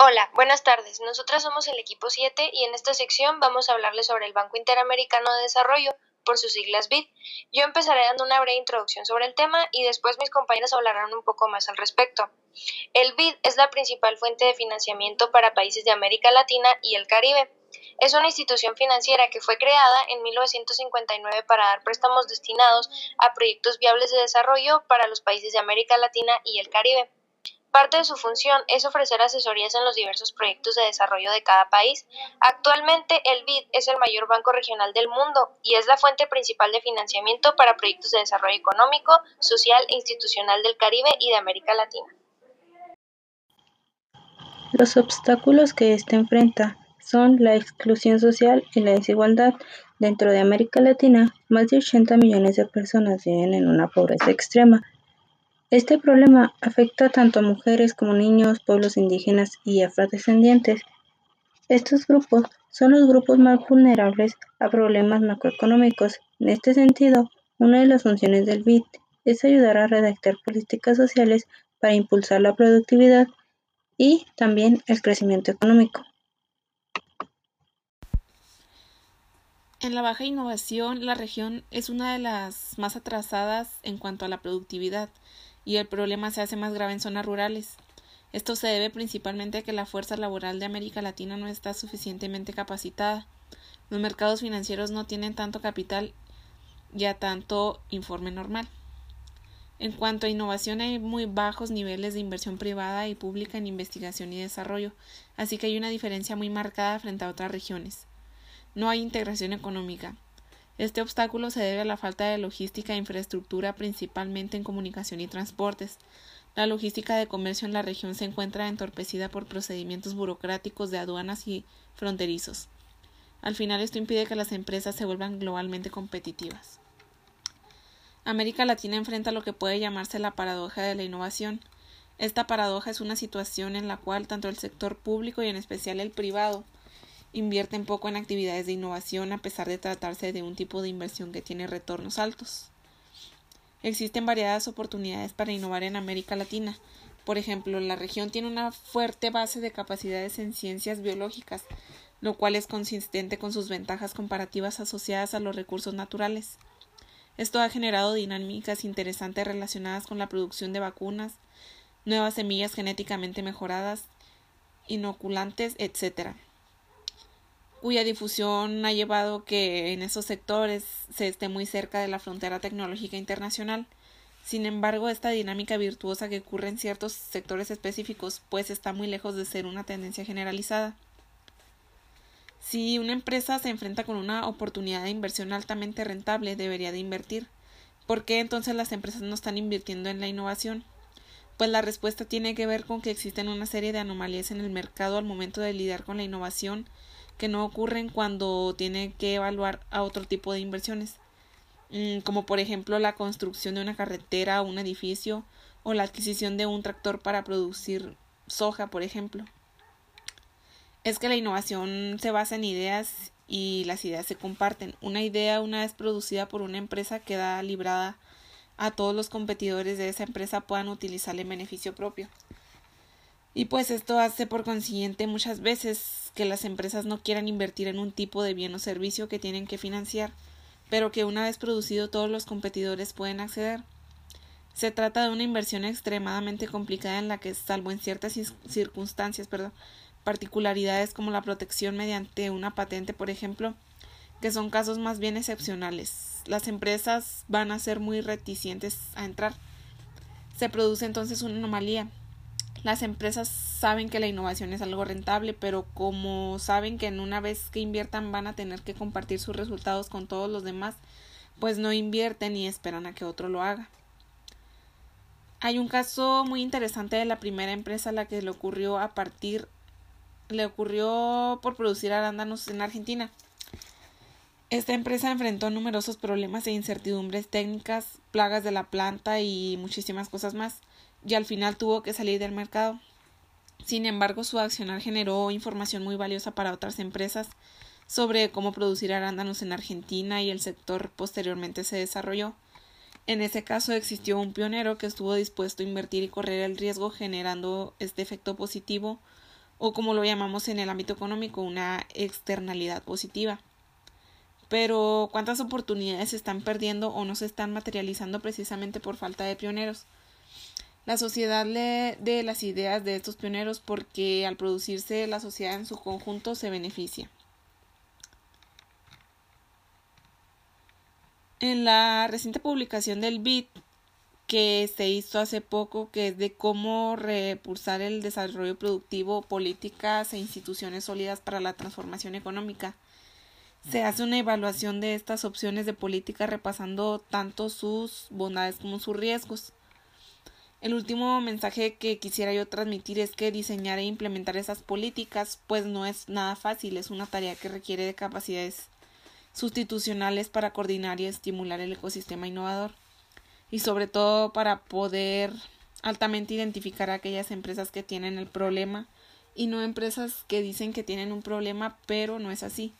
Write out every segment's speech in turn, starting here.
Hola, buenas tardes. Nosotras somos el equipo 7 y en esta sección vamos a hablarles sobre el Banco Interamericano de Desarrollo, por sus siglas BID. Yo empezaré dando una breve introducción sobre el tema y después mis compañeros hablarán un poco más al respecto. El BID es la principal fuente de financiamiento para países de América Latina y el Caribe. Es una institución financiera que fue creada en 1959 para dar préstamos destinados a proyectos viables de desarrollo para los países de América Latina y el Caribe. Parte de su función es ofrecer asesorías en los diversos proyectos de desarrollo de cada país. Actualmente, el BID es el mayor banco regional del mundo y es la fuente principal de financiamiento para proyectos de desarrollo económico, social e institucional del Caribe y de América Latina. Los obstáculos que éste enfrenta son la exclusión social y la desigualdad. Dentro de América Latina, más de 80 millones de personas viven en una pobreza extrema este problema afecta tanto a mujeres como niños, pueblos indígenas y afrodescendientes. Estos grupos son los grupos más vulnerables a problemas macroeconómicos. En este sentido, una de las funciones del BID es ayudar a redactar políticas sociales para impulsar la productividad y también el crecimiento económico. En la baja innovación, la región es una de las más atrasadas en cuanto a la productividad y el problema se hace más grave en zonas rurales. Esto se debe principalmente a que la fuerza laboral de América Latina no está suficientemente capacitada. Los mercados financieros no tienen tanto capital y a tanto informe normal. En cuanto a innovación, hay muy bajos niveles de inversión privada y pública en investigación y desarrollo, así que hay una diferencia muy marcada frente a otras regiones. No hay integración económica. Este obstáculo se debe a la falta de logística e infraestructura, principalmente en comunicación y transportes. La logística de comercio en la región se encuentra entorpecida por procedimientos burocráticos de aduanas y fronterizos. Al final esto impide que las empresas se vuelvan globalmente competitivas. América Latina enfrenta lo que puede llamarse la paradoja de la innovación. Esta paradoja es una situación en la cual tanto el sector público y en especial el privado invierten poco en actividades de innovación a pesar de tratarse de un tipo de inversión que tiene retornos altos. Existen variadas oportunidades para innovar en América Latina. Por ejemplo, la región tiene una fuerte base de capacidades en ciencias biológicas, lo cual es consistente con sus ventajas comparativas asociadas a los recursos naturales. Esto ha generado dinámicas interesantes relacionadas con la producción de vacunas, nuevas semillas genéticamente mejoradas, inoculantes, etc cuya difusión ha llevado que en esos sectores se esté muy cerca de la frontera tecnológica internacional. Sin embargo, esta dinámica virtuosa que ocurre en ciertos sectores específicos, pues está muy lejos de ser una tendencia generalizada. Si una empresa se enfrenta con una oportunidad de inversión altamente rentable, debería de invertir. ¿Por qué entonces las empresas no están invirtiendo en la innovación? Pues la respuesta tiene que ver con que existen una serie de anomalías en el mercado al momento de lidiar con la innovación que no ocurren cuando tiene que evaluar a otro tipo de inversiones, mm, como por ejemplo la construcción de una carretera o un edificio o la adquisición de un tractor para producir soja, por ejemplo. Es que la innovación se basa en ideas y las ideas se comparten. Una idea, una vez producida por una empresa, queda librada a todos los competidores de esa empresa puedan utilizarla en beneficio propio. Y pues esto hace por consiguiente muchas veces que las empresas no quieran invertir en un tipo de bien o servicio que tienen que financiar, pero que una vez producido todos los competidores pueden acceder. Se trata de una inversión extremadamente complicada en la que, salvo en ciertas circunstancias, particularidades como la protección mediante una patente, por ejemplo, que son casos más bien excepcionales. Las empresas van a ser muy reticentes a entrar. Se produce entonces una anomalía las empresas saben que la innovación es algo rentable, pero como saben que en una vez que inviertan van a tener que compartir sus resultados con todos los demás, pues no invierten y esperan a que otro lo haga. Hay un caso muy interesante de la primera empresa a la que le ocurrió a partir le ocurrió por producir arándanos en Argentina. Esta empresa enfrentó numerosos problemas e incertidumbres técnicas, plagas de la planta y muchísimas cosas más y al final tuvo que salir del mercado. Sin embargo, su accionar generó información muy valiosa para otras empresas sobre cómo producir arándanos en Argentina y el sector posteriormente se desarrolló. En ese caso existió un pionero que estuvo dispuesto a invertir y correr el riesgo generando este efecto positivo o como lo llamamos en el ámbito económico, una externalidad positiva. Pero ¿cuántas oportunidades se están perdiendo o no se están materializando precisamente por falta de pioneros? La sociedad lee de las ideas de estos pioneros porque al producirse la sociedad en su conjunto se beneficia. En la reciente publicación del BIT que se hizo hace poco, que es de cómo repulsar el desarrollo productivo, políticas e instituciones sólidas para la transformación económica. Se hace una evaluación de estas opciones de política repasando tanto sus bondades como sus riesgos. El último mensaje que quisiera yo transmitir es que diseñar e implementar esas políticas pues no es nada fácil, es una tarea que requiere de capacidades sustitucionales para coordinar y estimular el ecosistema innovador. Y sobre todo para poder altamente identificar a aquellas empresas que tienen el problema y no empresas que dicen que tienen un problema pero no es así,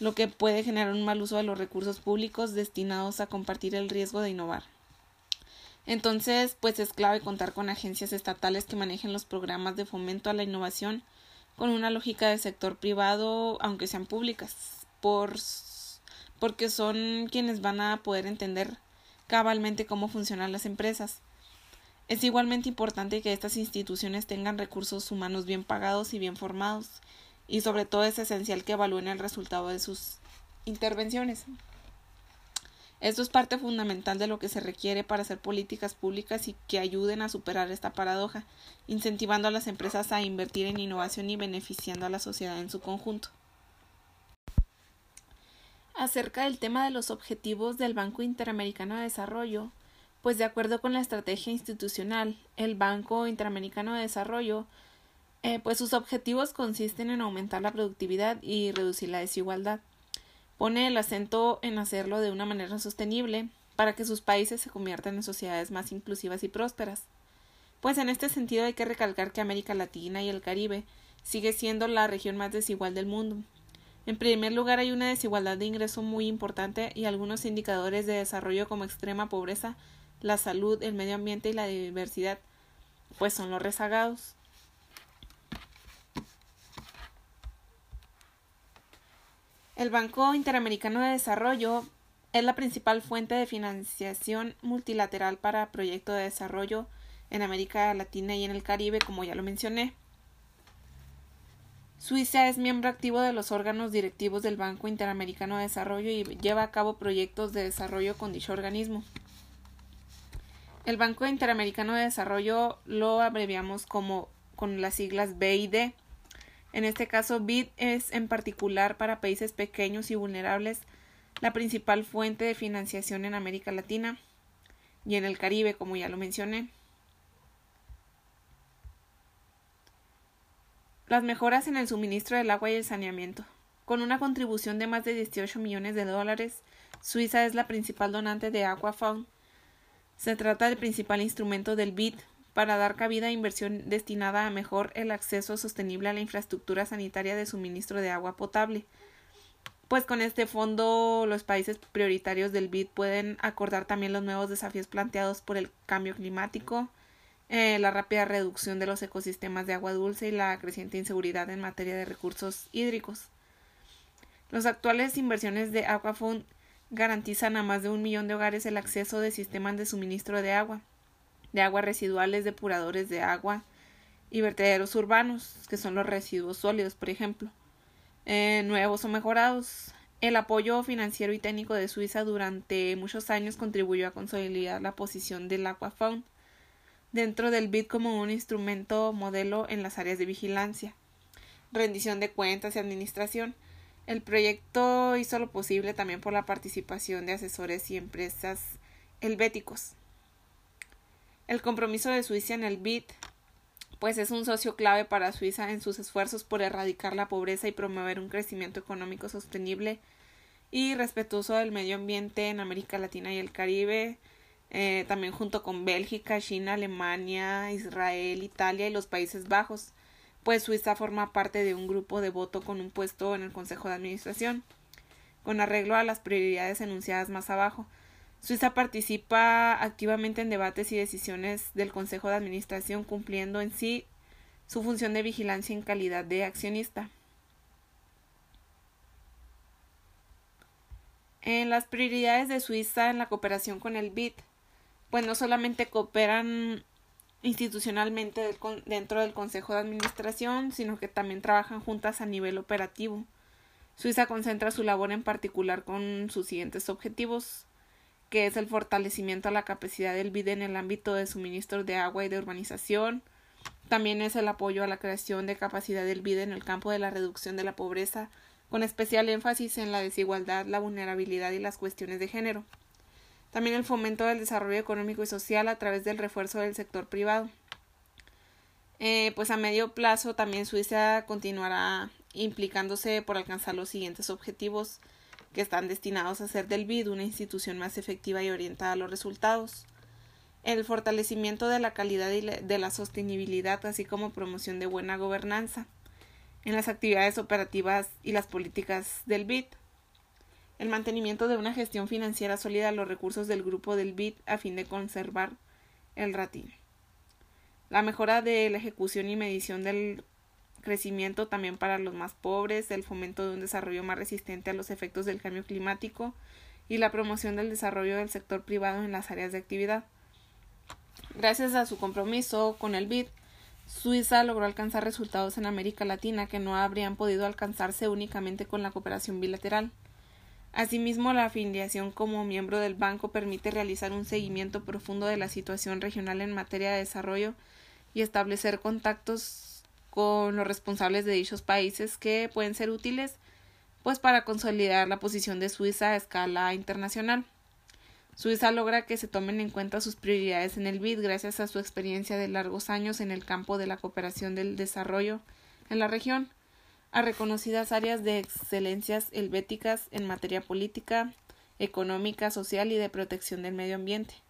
lo que puede generar un mal uso de los recursos públicos destinados a compartir el riesgo de innovar. Entonces, pues es clave contar con agencias estatales que manejen los programas de fomento a la innovación con una lógica de sector privado, aunque sean públicas, por, porque son quienes van a poder entender cabalmente cómo funcionan las empresas. Es igualmente importante que estas instituciones tengan recursos humanos bien pagados y bien formados, y sobre todo es esencial que evalúen el resultado de sus intervenciones. Esto es parte fundamental de lo que se requiere para hacer políticas públicas y que ayuden a superar esta paradoja, incentivando a las empresas a invertir en innovación y beneficiando a la sociedad en su conjunto acerca del tema de los objetivos del Banco Interamericano de Desarrollo, pues de acuerdo con la estrategia institucional, el Banco Interamericano de Desarrollo, eh, pues sus objetivos consisten en aumentar la productividad y reducir la desigualdad. Pone el acento en hacerlo de una manera sostenible para que sus países se conviertan en sociedades más inclusivas y prósperas. Pues en este sentido hay que recalcar que América Latina y el Caribe sigue siendo la región más desigual del mundo, en primer lugar, hay una desigualdad de ingreso muy importante y algunos indicadores de desarrollo como extrema pobreza, la salud, el medio ambiente y la diversidad, pues son los rezagados. El Banco Interamericano de Desarrollo es la principal fuente de financiación multilateral para proyectos de desarrollo en América Latina y en el Caribe, como ya lo mencioné. Suiza es miembro activo de los órganos directivos del Banco Interamericano de Desarrollo y lleva a cabo proyectos de desarrollo con dicho organismo. El Banco Interamericano de Desarrollo lo abreviamos como con las siglas BID. En este caso, BID es en particular para países pequeños y vulnerables la principal fuente de financiación en América Latina y en el Caribe, como ya lo mencioné. las mejoras en el suministro del agua y el saneamiento. Con una contribución de más de 18 millones de dólares, Suiza es la principal donante de Aquafaun. Se trata del principal instrumento del BID para dar cabida a inversión destinada a mejor el acceso sostenible a la infraestructura sanitaria de suministro de agua potable. Pues con este fondo los países prioritarios del BID pueden acordar también los nuevos desafíos planteados por el cambio climático, eh, la rápida reducción de los ecosistemas de agua dulce y la creciente inseguridad en materia de recursos hídricos. Las actuales inversiones de Aquafund garantizan a más de un millón de hogares el acceso de sistemas de suministro de agua, de aguas residuales, depuradores de agua y vertederos urbanos, que son los residuos sólidos, por ejemplo, eh, nuevos o mejorados. El apoyo financiero y técnico de Suiza durante muchos años contribuyó a consolidar la posición del Aquafaun dentro del BID como un instrumento modelo en las áreas de vigilancia, rendición de cuentas y administración. El proyecto hizo lo posible también por la participación de asesores y empresas helvéticos. El compromiso de Suiza en el BID pues es un socio clave para Suiza en sus esfuerzos por erradicar la pobreza y promover un crecimiento económico sostenible y respetuoso del medio ambiente en América Latina y el Caribe, eh, también junto con Bélgica, China, Alemania, Israel, Italia y los Países Bajos, pues Suiza forma parte de un grupo de voto con un puesto en el Consejo de Administración, con arreglo a las prioridades enunciadas más abajo. Suiza participa activamente en debates y decisiones del Consejo de Administración, cumpliendo en sí su función de vigilancia en calidad de accionista. En las prioridades de Suiza en la cooperación con el BID, pues no solamente cooperan institucionalmente dentro del Consejo de Administración, sino que también trabajan juntas a nivel operativo. Suiza concentra su labor en particular con sus siguientes objetivos, que es el fortalecimiento a la capacidad del BID en el ámbito de suministro de agua y de urbanización, también es el apoyo a la creación de capacidad del BID en el campo de la reducción de la pobreza, con especial énfasis en la desigualdad, la vulnerabilidad y las cuestiones de género. También el fomento del desarrollo económico y social a través del refuerzo del sector privado. Eh, pues a medio plazo también Suiza continuará implicándose por alcanzar los siguientes objetivos que están destinados a hacer del BID una institución más efectiva y orientada a los resultados. El fortalecimiento de la calidad y de la sostenibilidad, así como promoción de buena gobernanza en las actividades operativas y las políticas del BID. El mantenimiento de una gestión financiera sólida de los recursos del grupo del BID a fin de conservar el rating. La mejora de la ejecución y medición del crecimiento también para los más pobres, el fomento de un desarrollo más resistente a los efectos del cambio climático y la promoción del desarrollo del sector privado en las áreas de actividad. Gracias a su compromiso con el BID, Suiza logró alcanzar resultados en América Latina que no habrían podido alcanzarse únicamente con la cooperación bilateral. Asimismo, la afiliación como miembro del banco permite realizar un seguimiento profundo de la situación regional en materia de desarrollo y establecer contactos con los responsables de dichos países que pueden ser útiles pues para consolidar la posición de Suiza a escala internacional. Suiza logra que se tomen en cuenta sus prioridades en el BID gracias a su experiencia de largos años en el campo de la cooperación del desarrollo en la región, a reconocidas áreas de excelencias helvéticas en materia política, económica, social y de protección del medio ambiente.